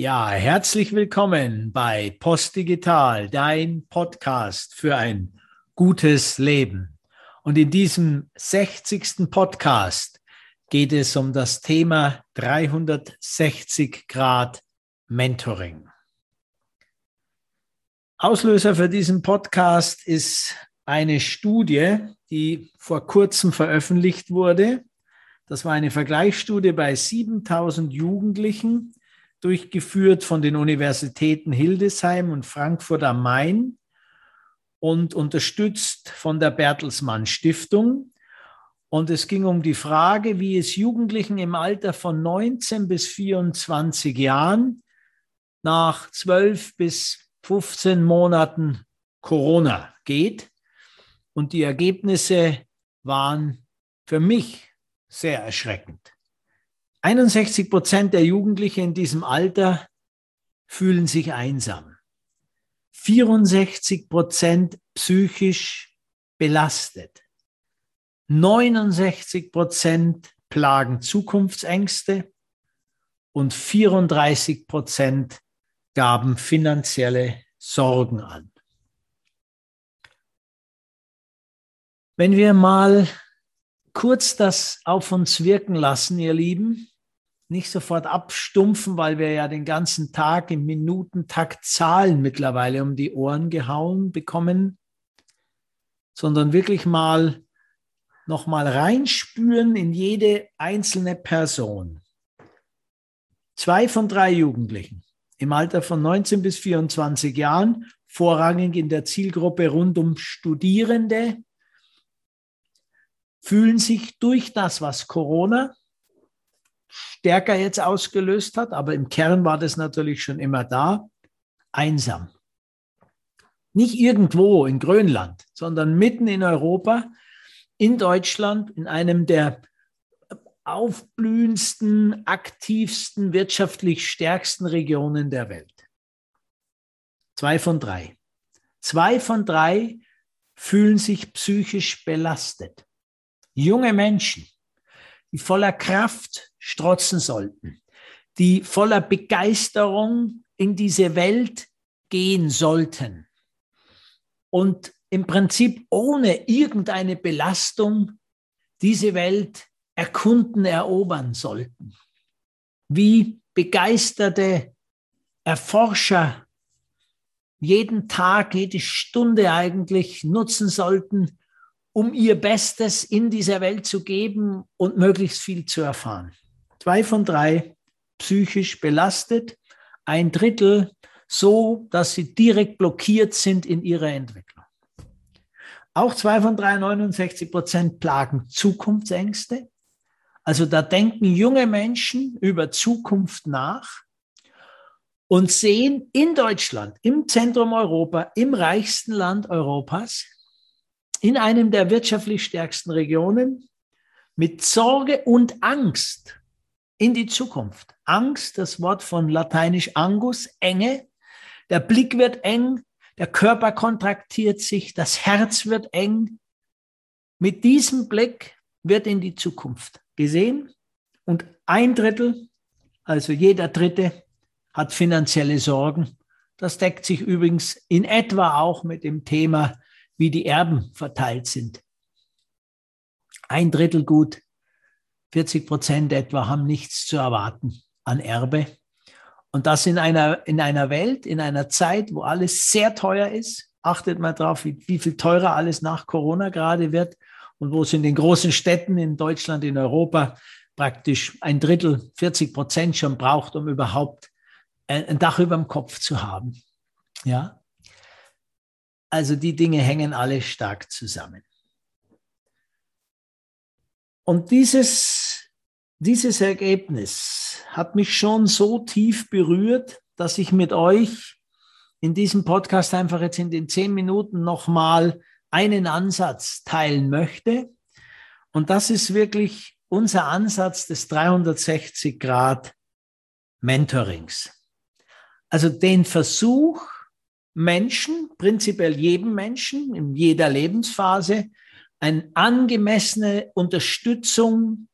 Ja, herzlich willkommen bei Postdigital, dein Podcast für ein gutes Leben. Und in diesem 60. Podcast geht es um das Thema 360 Grad Mentoring. Auslöser für diesen Podcast ist eine Studie, die vor kurzem veröffentlicht wurde. Das war eine Vergleichsstudie bei 7000 Jugendlichen durchgeführt von den Universitäten Hildesheim und Frankfurt am Main und unterstützt von der Bertelsmann Stiftung. Und es ging um die Frage, wie es Jugendlichen im Alter von 19 bis 24 Jahren nach 12 bis 15 Monaten Corona geht. Und die Ergebnisse waren für mich sehr erschreckend. 61 Prozent der Jugendlichen in diesem Alter fühlen sich einsam. 64 Prozent psychisch belastet. 69 Prozent plagen Zukunftsängste und 34 Prozent gaben finanzielle Sorgen an. Wenn wir mal kurz das auf uns wirken lassen, ihr Lieben. Nicht sofort abstumpfen, weil wir ja den ganzen Tag im Minutentakt Zahlen mittlerweile um die Ohren gehauen bekommen, sondern wirklich mal nochmal reinspüren in jede einzelne Person. Zwei von drei Jugendlichen im Alter von 19 bis 24 Jahren, vorrangig in der Zielgruppe rund um Studierende, fühlen sich durch das, was Corona stärker jetzt ausgelöst hat, aber im Kern war das natürlich schon immer da, einsam. Nicht irgendwo in Grönland, sondern mitten in Europa, in Deutschland, in einem der aufblühendsten, aktivsten, wirtschaftlich stärksten Regionen der Welt. Zwei von drei. Zwei von drei fühlen sich psychisch belastet junge Menschen, die voller Kraft strotzen sollten, die voller Begeisterung in diese Welt gehen sollten und im Prinzip ohne irgendeine Belastung diese Welt erkunden, erobern sollten. Wie begeisterte Erforscher jeden Tag, jede Stunde eigentlich nutzen sollten, um ihr Bestes in dieser Welt zu geben und möglichst viel zu erfahren. Zwei von drei psychisch belastet, ein Drittel so, dass sie direkt blockiert sind in ihrer Entwicklung. Auch zwei von drei, 69 Prozent plagen Zukunftsängste. Also da denken junge Menschen über Zukunft nach und sehen in Deutschland, im Zentrum Europa, im reichsten Land Europas, in einem der wirtschaftlich stärksten Regionen mit Sorge und Angst in die Zukunft. Angst, das Wort von lateinisch angus, enge. Der Blick wird eng, der Körper kontraktiert sich, das Herz wird eng. Mit diesem Blick wird in die Zukunft gesehen und ein Drittel, also jeder Dritte, hat finanzielle Sorgen. Das deckt sich übrigens in etwa auch mit dem Thema wie die Erben verteilt sind. Ein Drittel gut, 40 Prozent etwa haben nichts zu erwarten an Erbe. Und das in einer, in einer Welt, in einer Zeit, wo alles sehr teuer ist. Achtet mal drauf, wie, wie viel teurer alles nach Corona gerade wird und wo es in den großen Städten in Deutschland, in Europa praktisch ein Drittel, 40 Prozent schon braucht, um überhaupt ein Dach über dem Kopf zu haben. Ja, also die Dinge hängen alle stark zusammen. Und dieses, dieses Ergebnis hat mich schon so tief berührt, dass ich mit euch in diesem Podcast einfach jetzt in den zehn Minuten nochmal einen Ansatz teilen möchte. Und das ist wirklich unser Ansatz des 360 Grad Mentorings. Also den Versuch, Menschen, prinzipiell jedem Menschen in jeder Lebensphase, eine angemessene Unterstützung,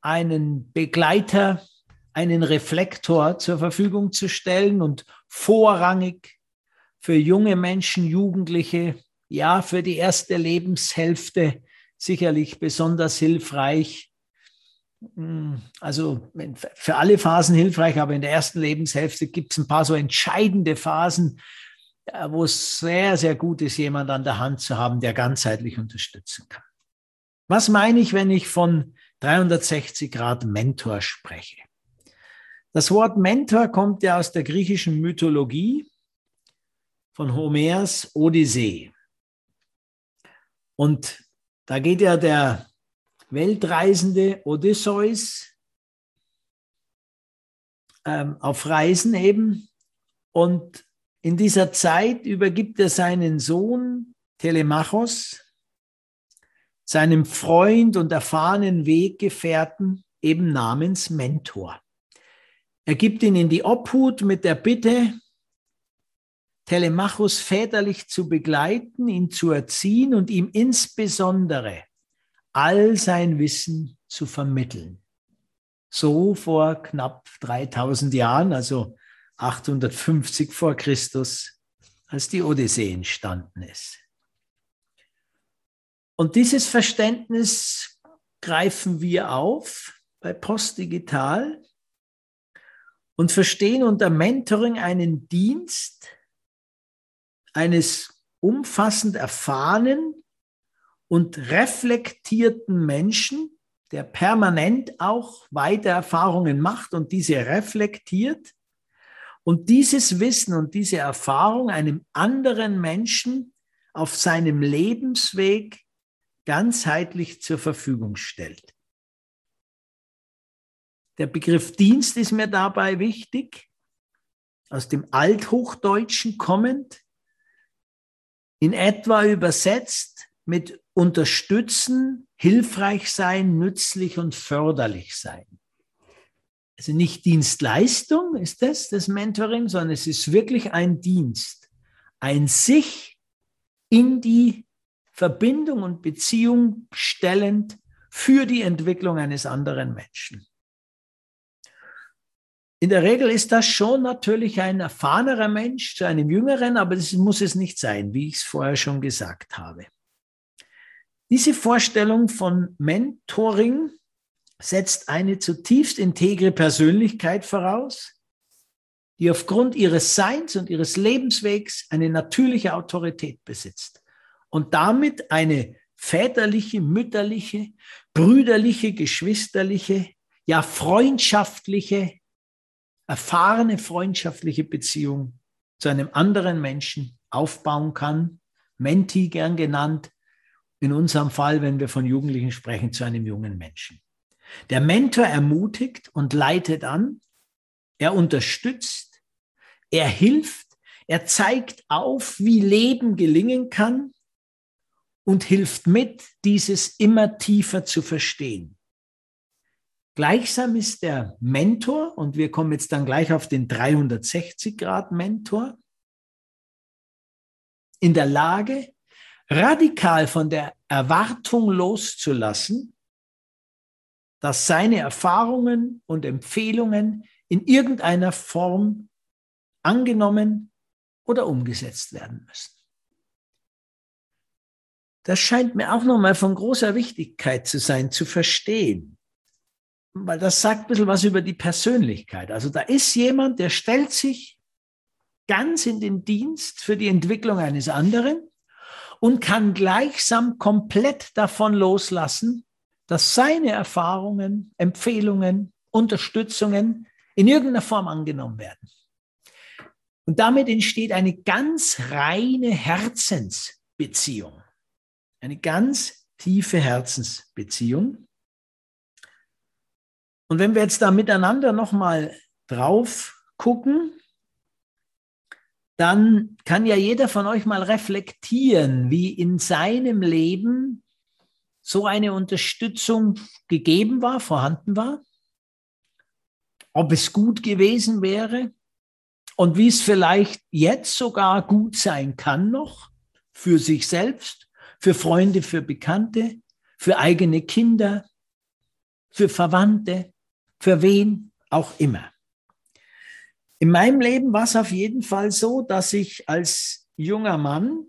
einen Begleiter einen Reflektor zur Verfügung zu stellen und vorrangig für junge Menschen, Jugendliche, ja, für die erste Lebenshälfte sicherlich besonders hilfreich. Hm, also für alle Phasen hilfreich, aber in der ersten Lebenshälfte gibt es ein paar so entscheidende Phasen, äh, wo es sehr, sehr gut ist, jemand an der Hand zu haben, der ganzheitlich unterstützen kann. Was meine ich, wenn ich von 360 Grad Mentor spreche? Das Wort Mentor kommt ja aus der griechischen Mythologie von Homers Odyssee. Und da geht ja der Weltreisende Odysseus ähm, auf Reisen eben. Und in dieser Zeit übergibt er seinen Sohn Telemachos, seinem Freund und erfahrenen Weggefährten, eben namens Mentor. Er gibt ihn in die Obhut mit der Bitte, Telemachus väterlich zu begleiten, ihn zu erziehen und ihm insbesondere all sein Wissen zu vermitteln. So vor knapp 3000 Jahren, also 850 vor Christus, als die Odyssee entstanden ist. Und dieses Verständnis greifen wir auf bei Postdigital und verstehen unter Mentoring einen Dienst, eines umfassend erfahrenen und reflektierten Menschen, der permanent auch weiter Erfahrungen macht und diese reflektiert und dieses Wissen und diese Erfahrung einem anderen Menschen auf seinem Lebensweg ganzheitlich zur Verfügung stellt. Der Begriff Dienst ist mir dabei wichtig, aus dem Althochdeutschen kommend in etwa übersetzt mit unterstützen, hilfreich sein, nützlich und förderlich sein. Also nicht Dienstleistung ist das, das Mentoring, sondern es ist wirklich ein Dienst, ein sich in die Verbindung und Beziehung stellend für die Entwicklung eines anderen Menschen. In der Regel ist das schon natürlich ein erfahrener Mensch zu einem jüngeren, aber das muss es nicht sein, wie ich es vorher schon gesagt habe. Diese Vorstellung von Mentoring setzt eine zutiefst integre Persönlichkeit voraus, die aufgrund ihres Seins und ihres Lebenswegs eine natürliche Autorität besitzt und damit eine väterliche, mütterliche, brüderliche, geschwisterliche, ja freundschaftliche erfahrene freundschaftliche Beziehung zu einem anderen Menschen aufbauen kann. Menti gern genannt. In unserem Fall, wenn wir von Jugendlichen sprechen, zu einem jungen Menschen. Der Mentor ermutigt und leitet an. Er unterstützt. Er hilft. Er zeigt auf, wie Leben gelingen kann und hilft mit, dieses immer tiefer zu verstehen. Gleichsam ist der Mentor, und wir kommen jetzt dann gleich auf den 360 Grad Mentor, in der Lage, radikal von der Erwartung loszulassen, dass seine Erfahrungen und Empfehlungen in irgendeiner Form angenommen oder umgesetzt werden müssen. Das scheint mir auch nochmal von großer Wichtigkeit zu sein, zu verstehen weil das sagt ein bisschen was über die Persönlichkeit. Also da ist jemand, der stellt sich ganz in den Dienst für die Entwicklung eines anderen und kann gleichsam komplett davon loslassen, dass seine Erfahrungen, Empfehlungen, Unterstützungen in irgendeiner Form angenommen werden. Und damit entsteht eine ganz reine Herzensbeziehung, eine ganz tiefe Herzensbeziehung. Und wenn wir jetzt da miteinander nochmal drauf gucken, dann kann ja jeder von euch mal reflektieren, wie in seinem Leben so eine Unterstützung gegeben war, vorhanden war, ob es gut gewesen wäre und wie es vielleicht jetzt sogar gut sein kann noch für sich selbst, für Freunde, für Bekannte, für eigene Kinder, für Verwandte, für wen auch immer. In meinem Leben war es auf jeden Fall so, dass ich als junger Mann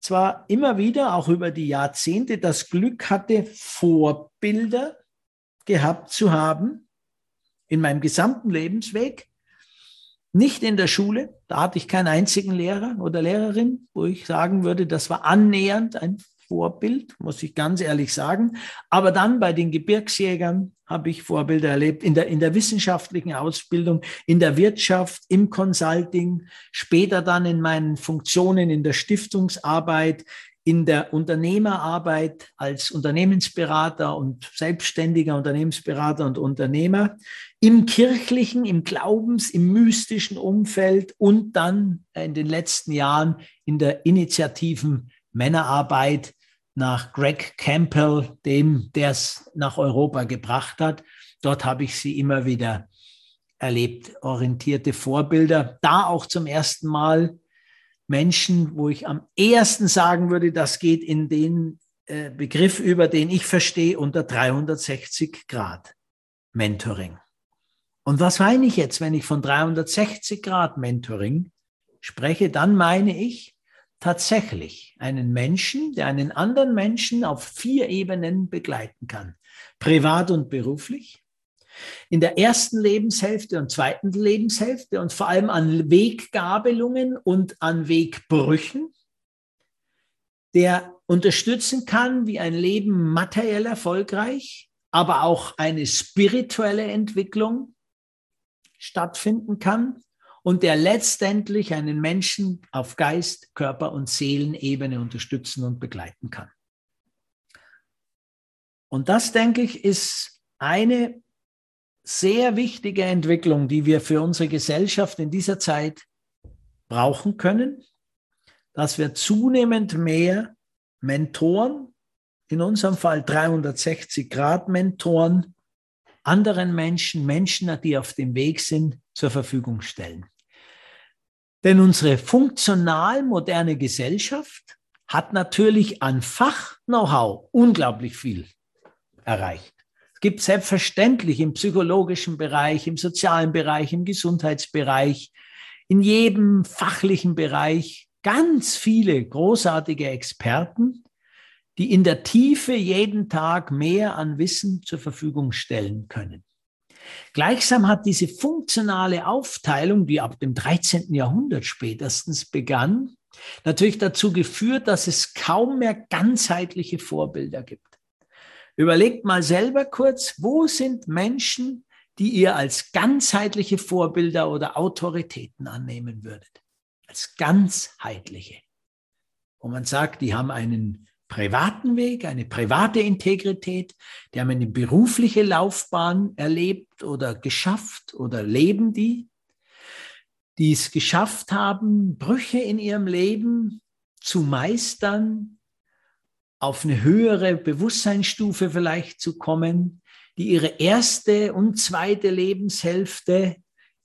zwar immer wieder, auch über die Jahrzehnte, das Glück hatte, Vorbilder gehabt zu haben in meinem gesamten Lebensweg. Nicht in der Schule, da hatte ich keinen einzigen Lehrer oder Lehrerin, wo ich sagen würde, das war annähernd ein Vorbild, muss ich ganz ehrlich sagen. Aber dann bei den Gebirgsjägern habe ich Vorbilder erlebt, in der, in der wissenschaftlichen Ausbildung, in der Wirtschaft, im Consulting, später dann in meinen Funktionen in der Stiftungsarbeit, in der Unternehmerarbeit als Unternehmensberater und selbstständiger Unternehmensberater und Unternehmer, im kirchlichen, im Glaubens, im mystischen Umfeld und dann in den letzten Jahren in der Initiativen Männerarbeit nach Greg Campbell, dem, der es nach Europa gebracht hat. Dort habe ich sie immer wieder erlebt, orientierte Vorbilder. Da auch zum ersten Mal Menschen, wo ich am ehesten sagen würde, das geht in den äh, Begriff über, den ich verstehe, unter 360 Grad Mentoring. Und was meine ich jetzt, wenn ich von 360 Grad Mentoring spreche? Dann meine ich tatsächlich einen Menschen, der einen anderen Menschen auf vier Ebenen begleiten kann. Privat und beruflich, in der ersten Lebenshälfte und zweiten Lebenshälfte und vor allem an Weggabelungen und an Wegbrüchen, der unterstützen kann, wie ein Leben materiell erfolgreich, aber auch eine spirituelle Entwicklung stattfinden kann und der letztendlich einen Menschen auf Geist, Körper und Seelenebene unterstützen und begleiten kann. Und das, denke ich, ist eine sehr wichtige Entwicklung, die wir für unsere Gesellschaft in dieser Zeit brauchen können, dass wir zunehmend mehr Mentoren, in unserem Fall 360 Grad Mentoren, anderen Menschen, Menschen, die auf dem Weg sind, zur Verfügung stellen. Denn unsere funktional moderne Gesellschaft hat natürlich an Fach-Know-how unglaublich viel erreicht. Es gibt selbstverständlich im psychologischen Bereich, im sozialen Bereich, im Gesundheitsbereich, in jedem fachlichen Bereich ganz viele großartige Experten, die in der Tiefe jeden Tag mehr an Wissen zur Verfügung stellen können. Gleichsam hat diese funktionale Aufteilung, die ab dem 13. Jahrhundert spätestens begann, natürlich dazu geführt, dass es kaum mehr ganzheitliche Vorbilder gibt. Überlegt mal selber kurz, wo sind Menschen, die ihr als ganzheitliche Vorbilder oder Autoritäten annehmen würdet? Als ganzheitliche. Wo man sagt, die haben einen privaten Weg, eine private Integrität, die haben eine berufliche Laufbahn erlebt oder geschafft oder leben die, die es geschafft haben, Brüche in ihrem Leben zu meistern, auf eine höhere Bewusstseinsstufe vielleicht zu kommen, die ihre erste und zweite Lebenshälfte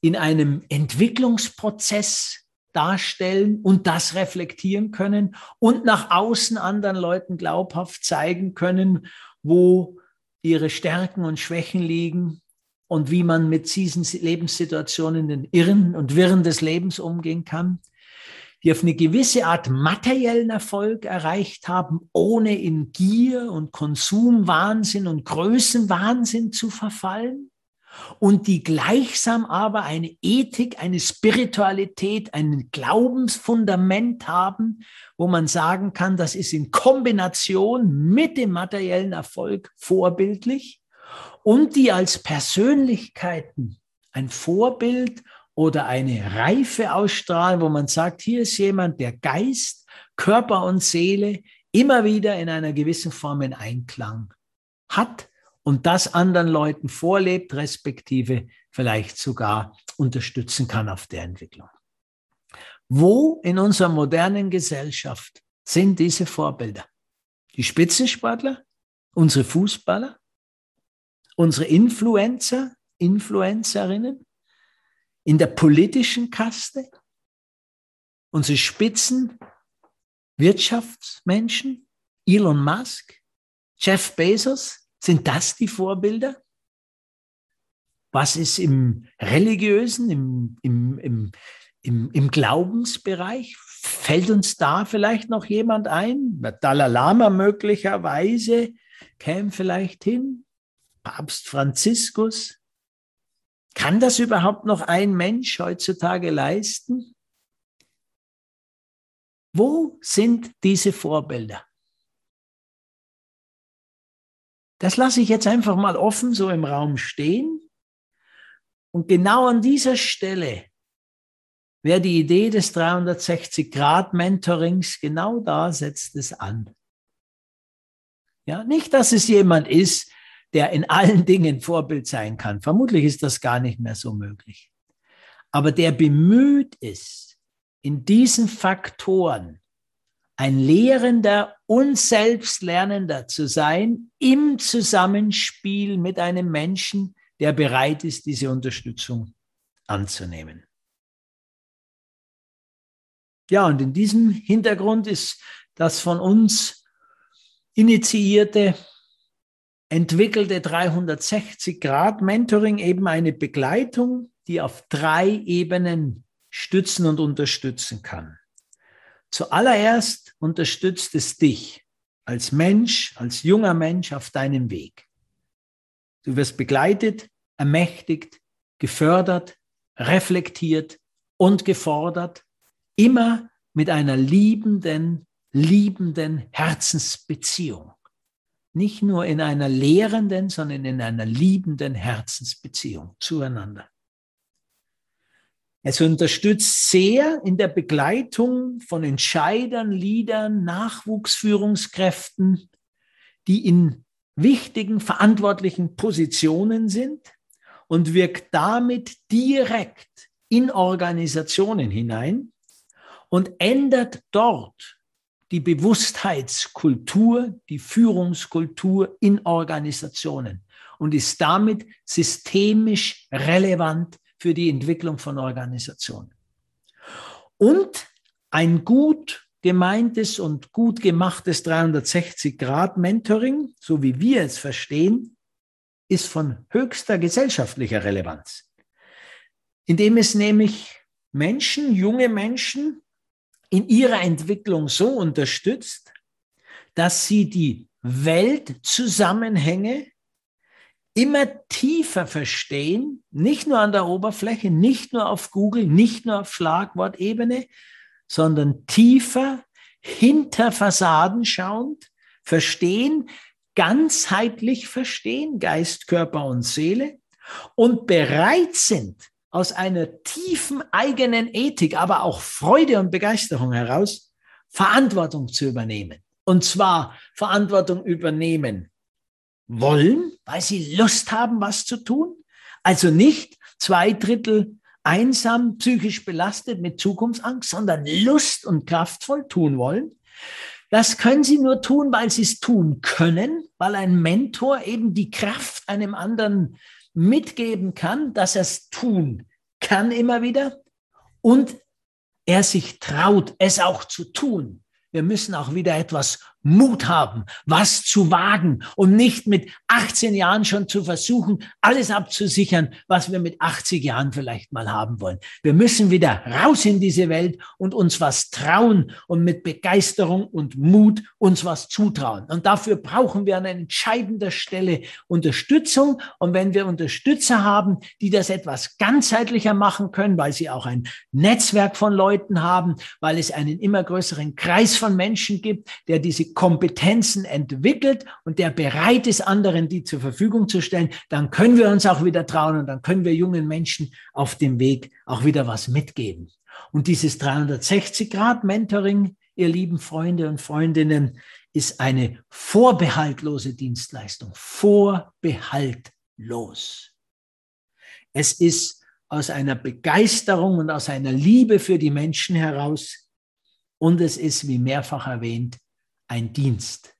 in einem Entwicklungsprozess darstellen und das reflektieren können und nach außen anderen Leuten glaubhaft zeigen können, wo ihre Stärken und Schwächen liegen und wie man mit diesen Lebenssituationen, den Irren und Wirren des Lebens umgehen kann die auf eine gewisse Art materiellen Erfolg erreicht haben, ohne in Gier und Konsumwahnsinn und Größenwahnsinn zu verfallen und die gleichsam aber eine Ethik, eine Spiritualität, ein Glaubensfundament haben, wo man sagen kann, das ist in Kombination mit dem materiellen Erfolg vorbildlich und die als Persönlichkeiten ein Vorbild oder eine Reife ausstrahlen, wo man sagt, hier ist jemand, der Geist, Körper und Seele immer wieder in einer gewissen Form in Einklang hat und das anderen Leuten vorlebt, respektive vielleicht sogar unterstützen kann auf der Entwicklung. Wo in unserer modernen Gesellschaft sind diese Vorbilder? Die Spitzensportler, unsere Fußballer, unsere Influencer, Influencerinnen, in der politischen Kaste, unsere Spitzen Wirtschaftsmenschen, Elon Musk, Jeff Bezos, sind das die Vorbilder? Was ist im religiösen, im, im, im, im, im Glaubensbereich? Fällt uns da vielleicht noch jemand ein? Dalai Lama möglicherweise käme vielleicht hin. Papst Franziskus. Kann das überhaupt noch ein Mensch heutzutage leisten? Wo sind diese Vorbilder? Das lasse ich jetzt einfach mal offen so im Raum stehen. Und genau an dieser Stelle wäre die Idee des 360-Grad-Mentorings, genau da setzt es an. Ja, nicht, dass es jemand ist, der in allen Dingen Vorbild sein kann. Vermutlich ist das gar nicht mehr so möglich. Aber der bemüht ist, in diesen Faktoren ein Lehrender und Selbstlernender zu sein im Zusammenspiel mit einem Menschen, der bereit ist, diese Unterstützung anzunehmen. Ja, und in diesem Hintergrund ist das von uns initiierte, entwickelte 360-Grad-Mentoring eben eine Begleitung, die auf drei Ebenen stützen und unterstützen kann. Zuallererst unterstützt es dich als Mensch, als junger Mensch auf deinem Weg. Du wirst begleitet, ermächtigt, gefördert, reflektiert und gefordert, immer mit einer liebenden, liebenden Herzensbeziehung. Nicht nur in einer lehrenden, sondern in einer liebenden Herzensbeziehung zueinander. Es unterstützt sehr in der Begleitung von Entscheidern, Leadern, Nachwuchsführungskräften, die in wichtigen, verantwortlichen Positionen sind und wirkt damit direkt in Organisationen hinein und ändert dort die Bewusstheitskultur, die Führungskultur in Organisationen und ist damit systemisch relevant für die Entwicklung von Organisationen. Und ein gut gemeintes und gut gemachtes 360-Grad-Mentoring, so wie wir es verstehen, ist von höchster gesellschaftlicher Relevanz, indem es nämlich Menschen, junge Menschen in ihrer Entwicklung so unterstützt, dass sie die Weltzusammenhänge immer tiefer verstehen, nicht nur an der Oberfläche, nicht nur auf Google, nicht nur auf Schlagwortebene, sondern tiefer, hinter Fassaden schauend, verstehen, ganzheitlich verstehen, Geist, Körper und Seele und bereit sind, aus einer tiefen eigenen Ethik, aber auch Freude und Begeisterung heraus, Verantwortung zu übernehmen. Und zwar Verantwortung übernehmen wollen, weil sie Lust haben, was zu tun. Also nicht zwei Drittel einsam, psychisch belastet mit Zukunftsangst, sondern Lust und kraftvoll tun wollen. Das können sie nur tun, weil sie es tun können, weil ein Mentor eben die Kraft einem anderen mitgeben kann, dass er es tun kann immer wieder und er sich traut, es auch zu tun. Wir müssen auch wieder etwas Mut haben, was zu wagen und nicht mit 18 Jahren schon zu versuchen, alles abzusichern, was wir mit 80 Jahren vielleicht mal haben wollen. Wir müssen wieder raus in diese Welt und uns was trauen und mit Begeisterung und Mut uns was zutrauen. Und dafür brauchen wir an entscheidender Stelle Unterstützung. Und wenn wir Unterstützer haben, die das etwas ganzheitlicher machen können, weil sie auch ein Netzwerk von Leuten haben, weil es einen immer größeren Kreis von Menschen gibt, der diese Kompetenzen entwickelt und der bereit ist, anderen die zur Verfügung zu stellen, dann können wir uns auch wieder trauen und dann können wir jungen Menschen auf dem Weg auch wieder was mitgeben. Und dieses 360-Grad-Mentoring, ihr lieben Freunde und Freundinnen, ist eine vorbehaltlose Dienstleistung. Vorbehaltlos. Es ist aus einer Begeisterung und aus einer Liebe für die Menschen heraus. Und es ist, wie mehrfach erwähnt, ein Dienst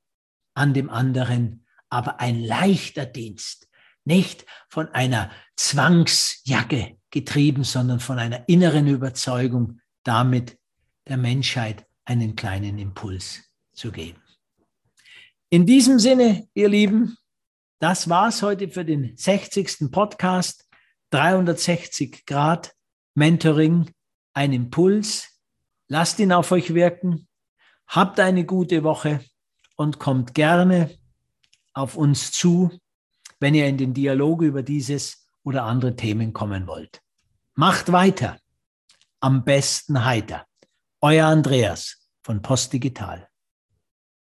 an dem anderen, aber ein leichter Dienst, nicht von einer Zwangsjacke getrieben, sondern von einer inneren Überzeugung, damit der Menschheit einen kleinen Impuls zu geben. In diesem Sinne, ihr Lieben, das war's heute für den 60. Podcast 360 Grad Mentoring, ein Impuls. Lasst ihn auf euch wirken. Habt eine gute Woche und kommt gerne auf uns zu, wenn ihr in den Dialog über dieses oder andere Themen kommen wollt. Macht weiter. Am besten heiter. Euer Andreas von Post Digital.